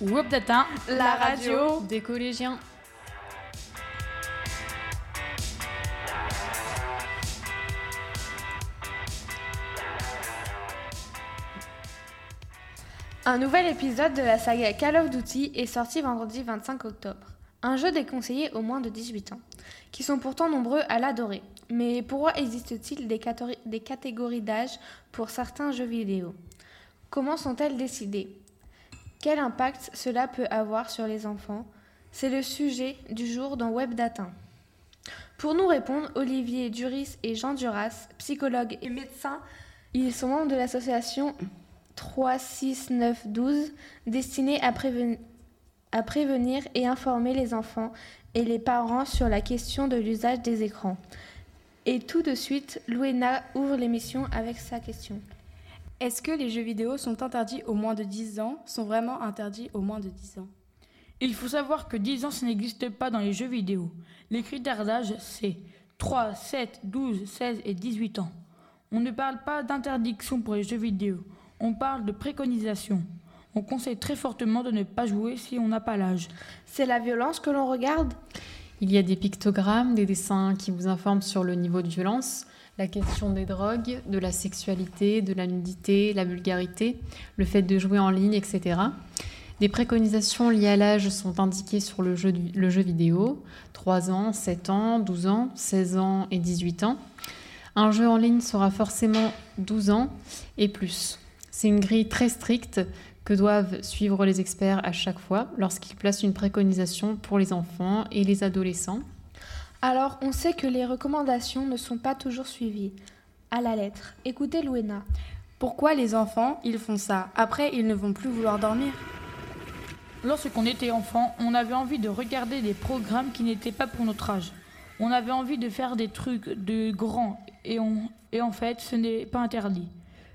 Webdata, la radio des collégiens. Un nouvel épisode de la saga Call of Duty est sorti vendredi 25 octobre. Un jeu déconseillé aux moins de 18 ans, qui sont pourtant nombreux à l'adorer. Mais pourquoi existe-t-il des, des catégories d'âge pour certains jeux vidéo? Comment sont-elles décidées? Quel impact cela peut avoir sur les enfants C'est le sujet du jour dans Webdata. Pour nous répondre, Olivier Duris et Jean Duras, psychologues et médecins, ils sont membres de l'association 36912 destinée à, à prévenir et informer les enfants et les parents sur la question de l'usage des écrans. Et tout de suite, Louena ouvre l'émission avec sa question. Est-ce que les jeux vidéo sont interdits aux moins de 10 ans, sont vraiment interdits aux moins de 10 ans? Il faut savoir que 10 ans, ça n'existe pas dans les jeux vidéo. Les critères d'âge, c'est 3, 7, 12, 16 et 18 ans. On ne parle pas d'interdiction pour les jeux vidéo, on parle de préconisation. On conseille très fortement de ne pas jouer si on n'a pas l'âge. C'est la violence que l'on regarde? Il y a des pictogrammes, des dessins qui vous informent sur le niveau de violence la question des drogues, de la sexualité, de la nudité, la vulgarité, le fait de jouer en ligne, etc. Des préconisations liées à l'âge sont indiquées sur le jeu, vidéo 3 ans, 7 ans, 12 ans, 16 ans et 18 ans. Un jeu en ligne sera forcément 12 ans et plus. C'est une grille très stricte que doivent suivre les experts à chaque fois lorsqu'ils placent une préconisation pour les enfants et les adolescents. Alors, on sait que les recommandations ne sont pas toujours suivies. À la lettre. Écoutez Louena. Pourquoi les enfants, ils font ça Après, ils ne vont plus vouloir dormir Lorsqu'on était enfant, on avait envie de regarder des programmes qui n'étaient pas pour notre âge. On avait envie de faire des trucs de grands et, et en fait, ce n'est pas interdit.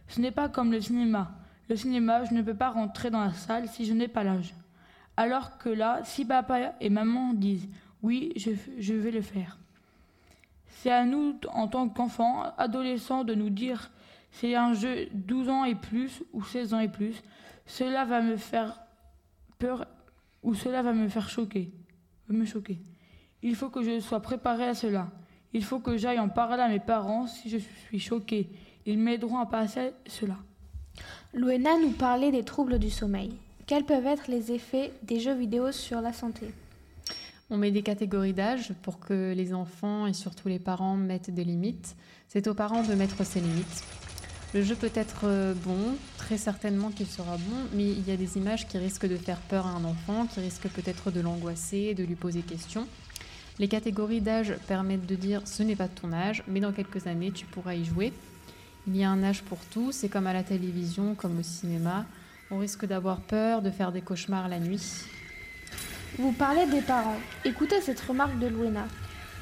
Ce n'est pas comme le cinéma. Le cinéma, je ne peux pas rentrer dans la salle si je n'ai pas l'âge. Alors que là, si papa et maman disent oui, je, vais le faire. C'est à nous, en tant qu'enfants, adolescents, de nous dire c'est un jeu 12 ans et plus ou 16 ans et plus. Cela va me faire peur ou cela va me faire choquer. Il faut que je sois préparé à cela. Il faut que j'aille en parler à mes parents si je suis choqué. Ils m'aideront à passer cela. Louena nous parlait des troubles du sommeil. Quels peuvent être les effets des jeux vidéo sur la santé? On met des catégories d'âge pour que les enfants et surtout les parents mettent des limites. C'est aux parents de mettre ces limites. Le jeu peut être euh, bon, très certainement qu'il sera bon, mais il y a des images qui risquent de faire peur à un enfant, qui risquent peut-être de l'angoisser, de lui poser question. Les catégories d'âge permettent de dire ce n'est pas ton âge, mais dans quelques années tu pourras y jouer. Il y a un âge pour tout, c'est comme à la télévision, comme au cinéma. On risque d'avoir peur, de faire des cauchemars la nuit. Vous parlez des parents. Écoutez cette remarque de Louena.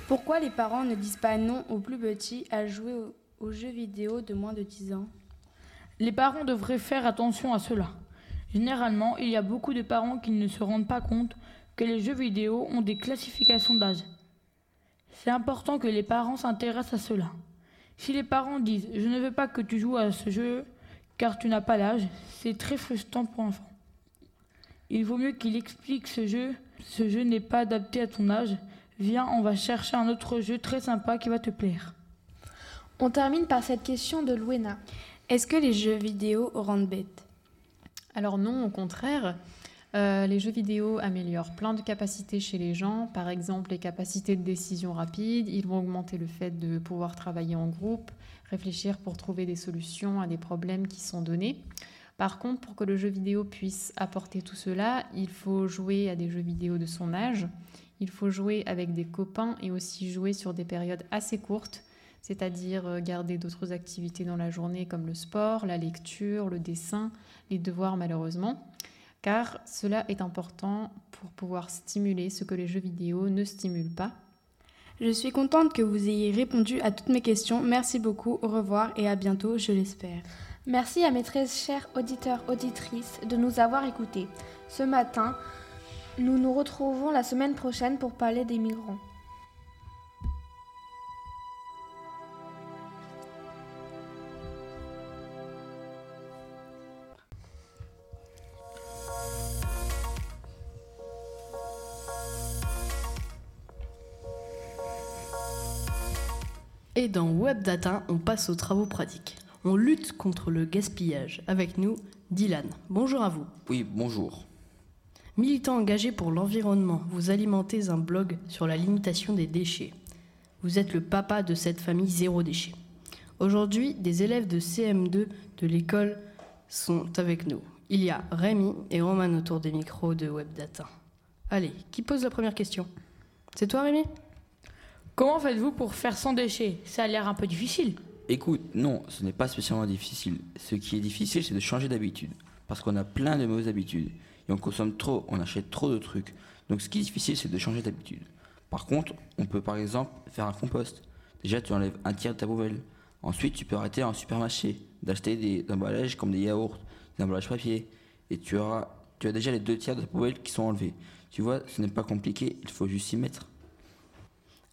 Pourquoi les parents ne disent pas non aux plus petits à jouer aux, jeux vidéo de moins de 10 ans? Les parents devraient faire attention à cela. Généralement, il y a beaucoup de parents qui ne se rendent pas compte que les jeux vidéo ont des classifications d'âge. C'est important que les parents s'intéressent à cela. Si les parents disent Je ne veux pas que tu joues à ce jeu car tu n'as pas l'âge, c'est très frustrant pour l'enfant. Il vaut mieux qu'il explique ce jeu. Ce jeu n'est pas adapté à ton âge. Viens, on va chercher un autre jeu très sympa qui va te plaire. On termine par cette question de Louena. Est-ce que les jeux vidéo rendent bêtes? Alors non, au contraire. Euh, les jeux vidéo améliorent plein de capacités chez les gens, par exemple les capacités de décision rapide, ils vont augmenter le fait de pouvoir travailler en groupe, réfléchir pour trouver des solutions à des problèmes qui sont donnés. Par contre, pour que le jeu vidéo puisse apporter tout cela, il faut jouer à des jeux vidéo de son âge, il faut jouer avec des copains et aussi jouer sur des périodes assez courtes, c'est-à-dire euh, garder d'autres activités dans la journée comme le sport, la lecture, le dessin, les devoirs malheureusement, car cela est important pour pouvoir stimuler ce que les jeux vidéo ne stimulent pas. Je suis contente que vous ayez répondu à toutes mes questions. Merci beaucoup, au revoir et à bientôt, je l'espère. Merci à mes très chers auditeurs, auditrices de nous avoir écoutés. Ce matin, nous nous retrouvons la semaine prochaine pour parler des migrants. Et dans WebData, on passe aux travaux pratiques. On lutte contre le gaspillage. Avec nous, Dylan. Bonjour à vous. Oui, bonjour. Militant engagé pour l'environnement, vous alimentez un blog sur la limitation des déchets. Vous êtes le papa de cette famille zéro déchet. Aujourd'hui, des élèves de CM2 de l'école sont avec nous. Il y a Rémi et Roman autour des micros de WebData. Allez, qui pose la première question? C'est toi Rémi? Comment faites-vous pour faire sans déchets? Ça a l'air un peu difficile. Écoute, non, ce n'est pas spécialement difficile. Ce qui est difficile, c'est de changer d'habitude. Parce qu'on a plein de mauvaises habitudes. Et on consomme trop, on achète trop de trucs. Donc ce qui est difficile, c'est de changer d'habitude. Par contre, on peut par exemple faire un compost. Déjà, tu enlèves un tiers de ta poubelle. Ensuite, tu peux arrêter en supermarché d'acheter des emballages comme des yaourts, des emballages papier. Et tu, auras, tu as déjà les deux tiers de ta poubelle qui sont enlevés. Tu vois, ce n'est pas compliqué, il faut juste s'y mettre.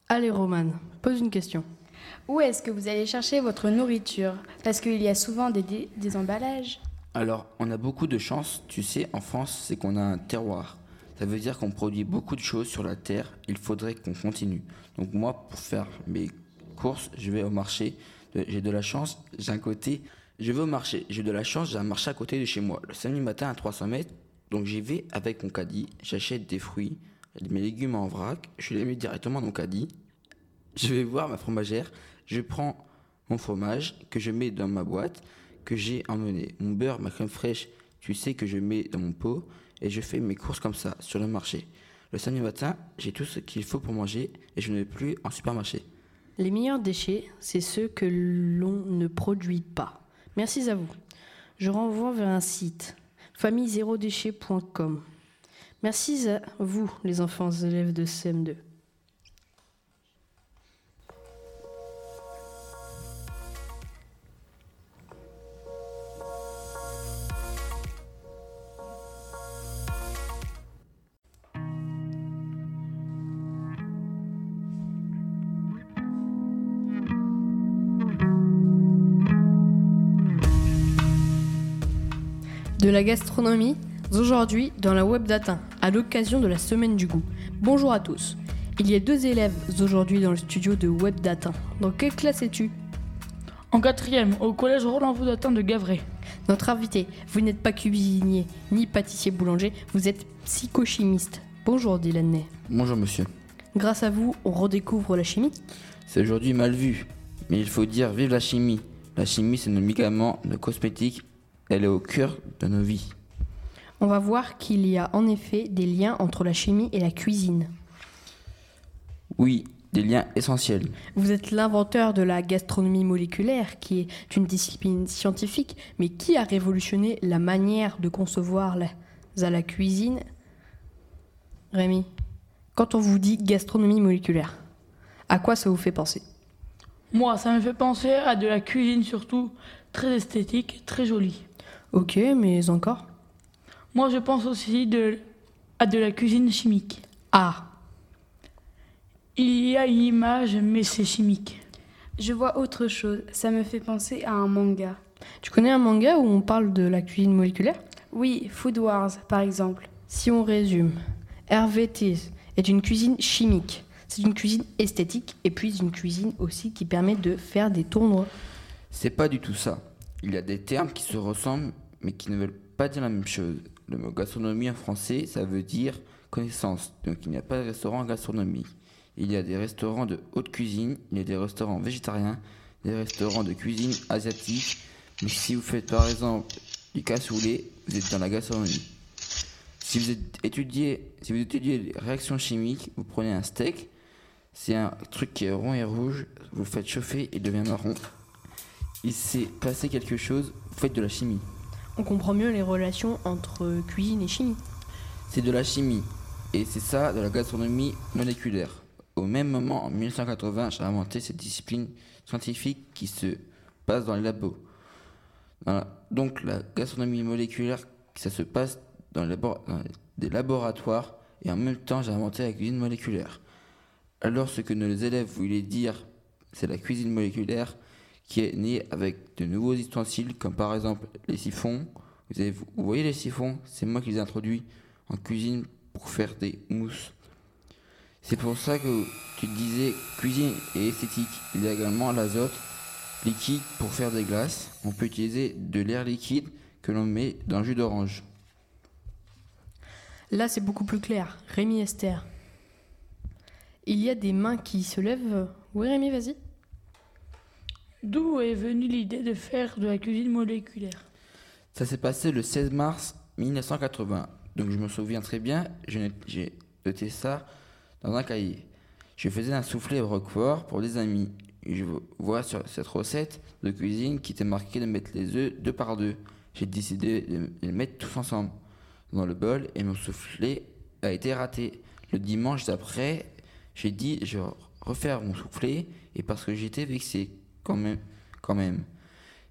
Allez Roman, pose une question. Où est-ce que vous allez chercher votre nourriture? Parce qu'il y a souvent des, des, emballages. Alors, on a beaucoup de chance, tu sais, en France, c'est qu'on a un terroir. Ça veut dire qu'on produit beaucoup de choses sur la terre, il faudrait qu'on continue. Donc moi, pour faire mes courses, je vais au marché. J'ai de la chance, j'ai un côté... Je vais au marché, j'ai de la chance, j'ai un marché à côté de chez moi. Le samedi matin à 300 mètres, donc j'y vais avec mon caddie, j'achète des fruits, mes légumes en vrac, je les mets directement dans mon caddie. Je vais voir ma fromagère, je prends mon fromage que je mets dans ma boîte, que j'ai emmené. Mon beurre, ma crème fraîche, tu sais que je mets dans mon pot et je fais mes courses comme ça sur le marché. Le samedi matin, j'ai tout ce qu'il faut pour manger et je ne vais plus en supermarché. Les meilleurs déchets, c'est ceux que l'on ne produit pas. Merci à vous. Je renvoie vers un site famille0déchet.com. Merci à vous, les enfants élèves de CM2. De la gastronomie, aujourd'hui dans la web data, à l'occasion de la semaine du goût. Bonjour à tous. Il y a deux élèves aujourd'hui dans le studio de web data. Dans quelle classe es-tu? En quatrième, au collège Roland Vaudatin de Gavray. Notre invité, vous n'êtes pas cuisinier ni pâtissier boulanger, vous êtes psychochimiste. Bonjour Dylan Ney. Bonjour monsieur. Grâce à vous, on redécouvre la chimie C'est aujourd'hui mal vu, mais il faut dire vive la chimie. La chimie, c'est nos médicaments, nos cosmétiques, elle est au cœur de nos vies. On va voir qu'il y a en effet des liens entre la chimie et la cuisine. Oui, des liens essentiels. Vous êtes l'inventeur de la gastronomie moléculaire, qui est une discipline scientifique, mais qui a révolutionné la manière de concevoir la, à la cuisine? Rémi, quand on vous dit gastronomie moléculaire, à quoi ça vous fait penser? Moi, ça me fait penser à de la cuisine surtout, très esthétique, très jolie. Ok, mais encore? Moi, je pense aussi de, à de la cuisine chimique. Ah Il y a une image, mais c'est chimique. Je vois autre chose. Ça me fait penser à un manga. Tu connais un manga où on parle de la cuisine moléculaire? Oui, Food Wars, par exemple. Si on résume, RVT est une cuisine chimique. C'est une cuisine esthétique et puis une cuisine aussi qui permet de faire des tournois. C'est pas du tout ça. Il y a des termes qui se ressemblent mais qui ne veulent pas dire la même chose. Le mot gastronomie en français, ça veut dire connaissance. Donc il n'y a pas de restaurant en gastronomie. Il y a des restaurants de haute cuisine, il y a des restaurants végétariens, des restaurants de cuisine asiatique. Mais si vous faites par exemple du cassoulet, vous êtes dans la gastronomie. Si vous étudiez, si vous étudiez les réactions chimiques, vous prenez un steak, c'est un truc qui est rond et rouge, vous le faites chauffer, il devient marron. Il s'est passé quelque chose, vous faites de la chimie. On comprend mieux les relations entre cuisine et chimie. C'est de la chimie, et c'est ça de la gastronomie moléculaire. Au même moment, en 1980, j'ai inventé cette discipline scientifique qui se passe dans les labos. Donc la gastronomie moléculaire, ça se passe dans, les dans des laboratoires, et en même temps, j'ai inventé la cuisine moléculaire. Alors ce que nos élèves voulaient dire, c'est la cuisine moléculaire qui est née avec de nouveaux ustensiles, comme par exemple les siphons. Vous voyez les siphons? C'est moi qui les ai introduits en cuisine pour faire des mousses. C'est pour ça que tu disais cuisine et esthétique. Il y a également l'azote liquide pour faire des glaces. On peut utiliser de l'air liquide que l'on met dans le jus d'orange. Là, c'est beaucoup plus clair. Rémi Esther. Il y a des mains qui se lèvent. Oui, Rémi, vas-y. D'où est venue l'idée de faire de la cuisine moléculaire? Ça s'est passé le 16 mars 1980. Donc je me souviens très bien, j'ai noté ça dans un cahier. Je faisais un soufflé au roquefort pour des amis. je vois sur cette recette de cuisine qui était marquée de mettre les œufs deux par deux. J'ai décidé de les mettre tous ensemble dans le bol et mon soufflé a été raté. Le dimanche d'après, j'ai dit je refaire mon soufflé et parce que j'étais vexé quand même. Quand même.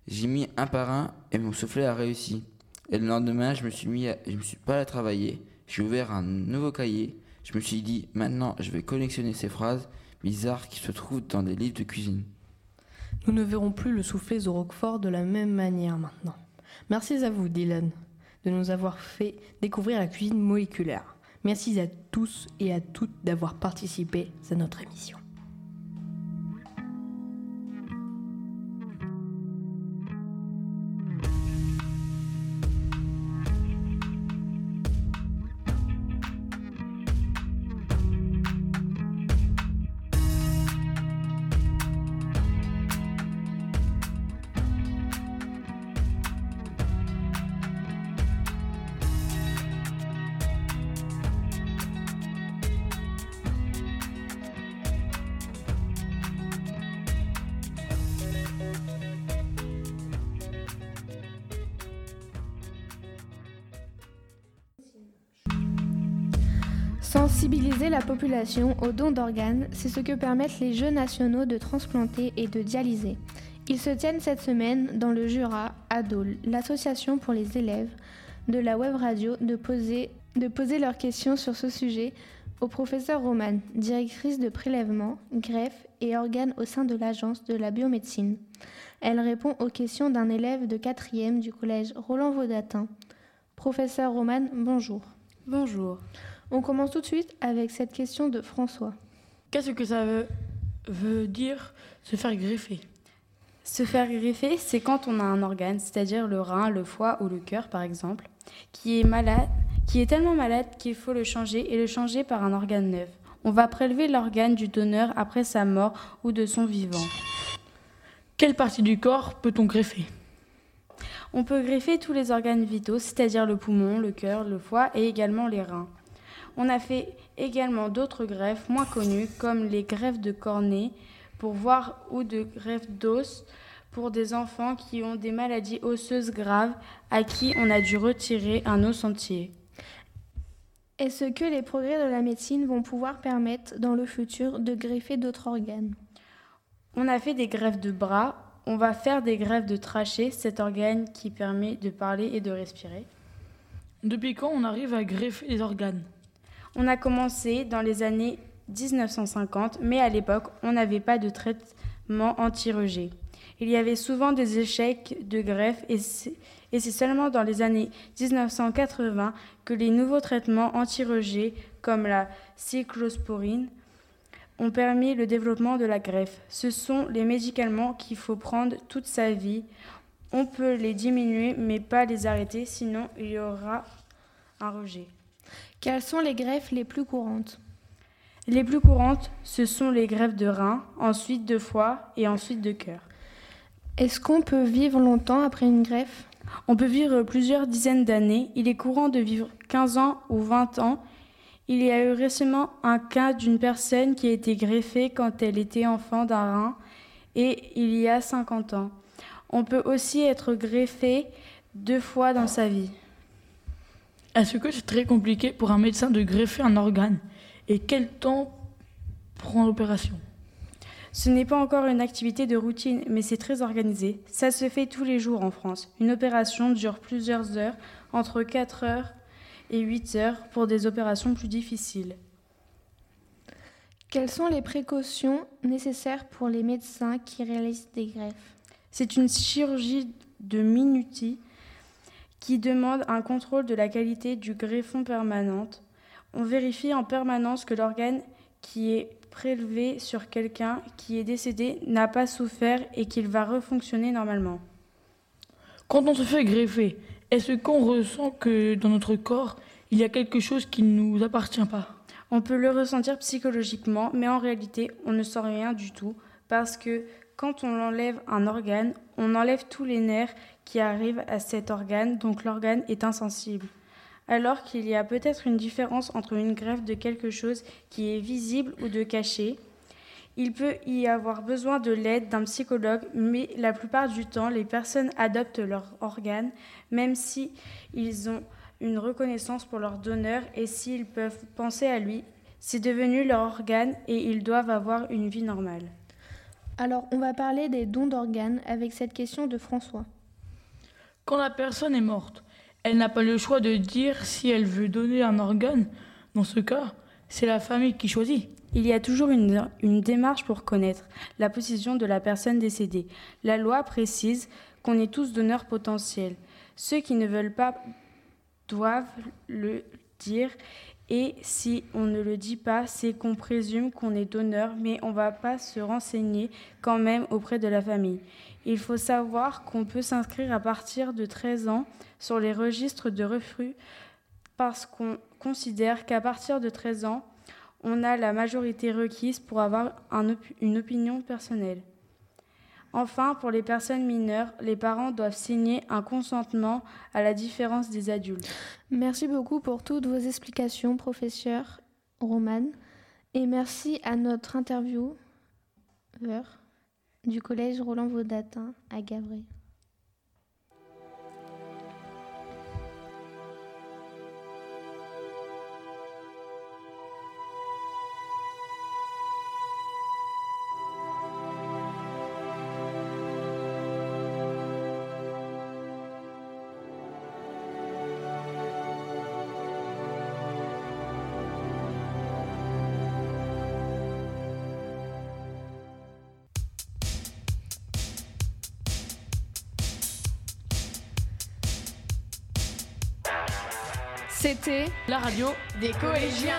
J'ai mis un par un et mon soufflé a réussi. Et le lendemain, je me suis mis, je me suis pas à travailler. J'ai ouvert un nouveau cahier. Je me suis dit, maintenant, je vais collectionner ces phrases bizarres qui se trouvent dans des livres de cuisine. Nous ne verrons plus le soufflé au Roquefort de la même manière maintenant. Merci à vous, Dylan, de nous avoir fait découvrir la cuisine moléculaire. Merci à tous et à toutes d'avoir participé à notre émission. Sensibiliser la population aux dons d'organes, c'est ce que permettent les Jeux nationaux de transplanter et de dialyser. Ils se tiennent cette semaine dans le Jura, à Dole, l'association pour les élèves de la web radio de poser, de poser leurs questions sur ce sujet au professeur Romane, directrice de prélèvement, greffe et organes au sein de l'agence de la biomédecine. Elle répond aux questions d'un élève de 4e du collège Roland Vaudatin. Professeur Romane, bonjour. Bonjour. On commence tout de suite avec cette question de François. Qu'est-ce que ça veut, veut dire se faire greffer? Se faire greffer, c'est quand on a un organe, c'est-à-dire le rein, le foie ou le cœur par exemple, qui est malade, qui est tellement malade qu'il faut le changer et le changer par un organe neuf. On va prélever l'organe du donneur après sa mort ou de son vivant. Quelle partie du corps peut-on greffer? On peut greffer tous les organes vitaux, c'est-à-dire le poumon, le cœur, le foie et également les reins. On a fait également d'autres greffes moins connues, comme les greffes de cornée pour voir ou de greffes d'os pour des enfants qui ont des maladies osseuses graves à qui on a dû retirer un os entier. Est-ce que les progrès de la médecine vont pouvoir permettre dans le futur de greffer d'autres organes? On a fait des greffes de bras, on va faire des greffes de trachée, cet organe qui permet de parler et de respirer. Depuis quand on arrive à greffer les organes? On a commencé dans les années 1950, mais à l'époque, on n'avait pas de traitement anti-rejet. Il y avait souvent des échecs de greffe et c'est seulement dans les années 1980 que les nouveaux traitements anti-rejet, comme la cyclosporine, ont permis le développement de la greffe. Ce sont les médicaments qu'il faut prendre toute sa vie. On peut les diminuer, mais pas les arrêter, sinon il y aura un rejet. Quelles sont les greffes les plus courantes? Les plus courantes, ce sont les greffes de rein, ensuite de foie et ensuite de cœur. Est-ce qu'on peut vivre longtemps après une greffe? On peut vivre plusieurs dizaines d'années. Il est courant de vivre 15 ans ou 20 ans. Il y a eu récemment un cas d'une personne qui a été greffée quand elle était enfant d'un rein et il y a 50 ans. On peut aussi être greffé deux fois dans sa vie. Est-ce que c'est très compliqué pour un médecin de greffer un organe Et quel temps prend l'opération? Ce n'est pas encore une activité de routine, mais c'est très organisé. Ça se fait tous les jours en France. Une opération dure plusieurs heures, entre 4 heures et 8 heures, pour des opérations plus difficiles. Quelles sont les précautions nécessaires pour les médecins qui réalisent des greffes? C'est une chirurgie de minutie qui demande un contrôle de la qualité du greffon permanente. On vérifie en permanence que l'organe qui est prélevé sur quelqu'un qui est décédé n'a pas souffert et qu'il va refonctionner normalement. Quand on se fait greffer, est-ce qu'on ressent que dans notre corps, il y a quelque chose qui ne nous appartient pas? On peut le ressentir psychologiquement, mais en réalité, on ne sent rien du tout parce que quand on enlève un organe, on enlève tous les nerfs qui arrivent à cet organe, donc l'organe est insensible. Alors qu'il y a peut-être une différence entre une greffe de quelque chose qui est visible ou de caché. Il peut y avoir besoin de l'aide d'un psychologue, mais la plupart du temps, les personnes adoptent leur organe, même si ont une reconnaissance pour leur donneur et s'ils peuvent penser à lui. C'est devenu leur organe et ils doivent avoir une vie normale. Alors, on va parler des dons d'organes avec cette question de François. Quand la personne est morte, elle n'a pas le choix de dire si elle veut donner un organe. Dans ce cas, c'est la famille qui choisit. Il y a toujours une, une, démarche pour connaître la position de la personne décédée. La loi précise qu'on est tous donneurs potentiels. Ceux qui ne veulent pas doivent le dire et si on ne le dit pas, c'est qu'on présume qu'on est donneur, mais on ne va pas se renseigner quand même auprès de la famille. Il faut savoir qu'on peut s'inscrire à partir de 13 ans sur les registres de refus parce qu'on considère qu'à partir de 13 ans, on a la majorité requise pour avoir une opinion personnelle. Enfin, pour les personnes mineures, les parents doivent signer un consentement à la différence des adultes. Merci beaucoup pour toutes vos explications, professeur Roman. Et merci à notre intervieweur du collège Roland Vaudatin à Gavray. C'était la radio des collégiens.